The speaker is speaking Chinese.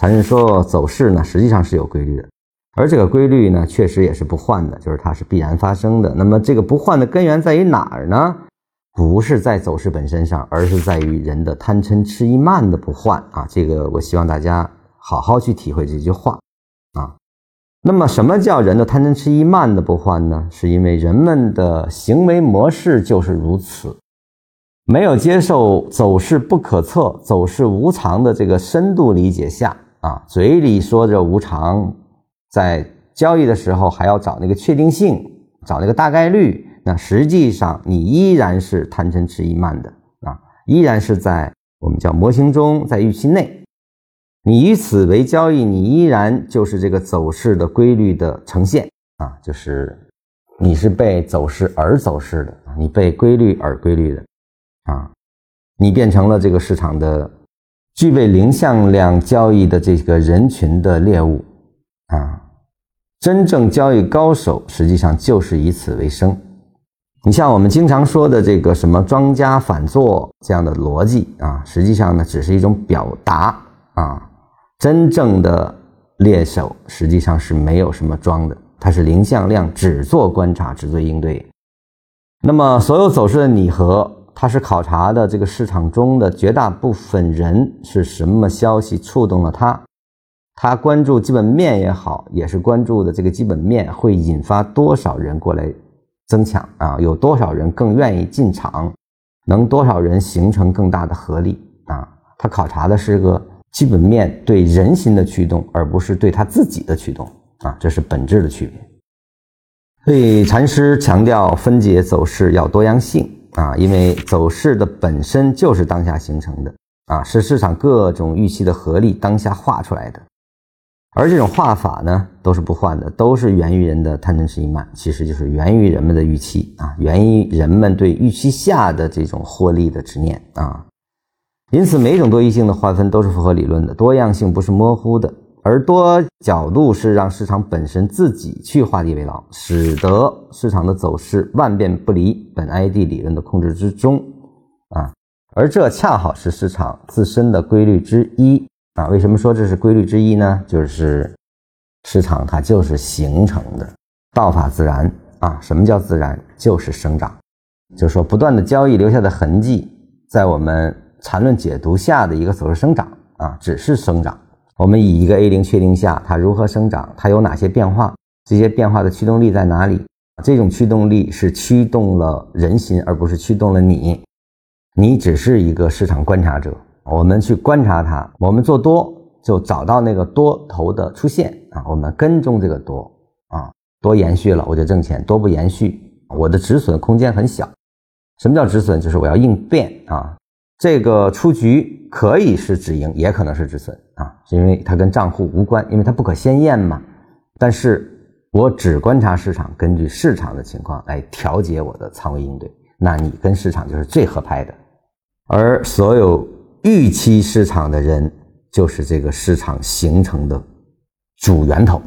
禅师说走势呢实际上是有规律的，而这个规律呢确实也是不换的，就是它是必然发生的。那么这个不换的根源在于哪儿呢？不是在走势本身上，而是在于人的贪嗔痴疑慢的不换啊！这个我希望大家好好去体会这句话啊。那么什么叫人的贪嗔痴疑慢的不换呢？是因为人们的行为模式就是如此，没有接受走势不可测、走势无常的这个深度理解下啊，嘴里说着无常，在交易的时候还要找那个确定性，找那个大概率。那实际上你依然是贪嗔痴疑慢的啊，依然是在我们叫模型中，在预期内，你以此为交易，你依然就是这个走势的规律的呈现啊，就是你是被走势而走势的，你被规律而规律的啊，你变成了这个市场的具备零向量交易的这个人群的猎物啊，真正交易高手实际上就是以此为生。你像我们经常说的这个什么庄家反做这样的逻辑啊，实际上呢只是一种表达啊。真正的猎手实际上是没有什么庄的，他是零向量，只做观察，只做应对。那么所有走势的拟合，它是考察的这个市场中的绝大部分人是什么消息触动了他，他关注基本面也好，也是关注的这个基本面会引发多少人过来。增强啊，有多少人更愿意进场？能多少人形成更大的合力啊？他考察的是个基本面对人心的驱动，而不是对他自己的驱动啊，这是本质的区别。所以禅师强调分解走势要多样性啊，因为走势的本身就是当下形成的啊，是市场各种预期的合力当下画出来的。而这种画法呢，都是不换的，都是源于人的贪嗔痴疑慢，其实就是源于人们的预期啊，源于人们对预期下的这种获利的执念啊。因此，每种多异性的划分都是符合理论的，多样性不是模糊的，而多角度是让市场本身自己去画地为牢，使得市场的走势万变不离本 ID 理论的控制之中啊。而这恰好是市场自身的规律之一。啊，为什么说这是规律之一呢？就是市场它就是形成的，道法自然啊。什么叫自然？就是生长，就是说不断的交易留下的痕迹，在我们缠论解读下的一个走势生长啊，只是生长。我们以一个 A 零确定下，它如何生长？它有哪些变化？这些变化的驱动力在哪里？这种驱动力是驱动了人心，而不是驱动了你。你只是一个市场观察者。我们去观察它，我们做多就找到那个多头的出现啊，我们跟踪这个多啊，多延续了我就挣钱，多不延续我的止损空间很小。什么叫止损？就是我要应变啊，这个出局可以是止盈，也可能是止损，是因为它跟账户无关，因为它不可先验嘛。但是我只观察市场，根据市场的情况来调节我的仓位应对，那你跟市场就是最合拍的，而所有。预期市场的人，就是这个市场形成的主源头。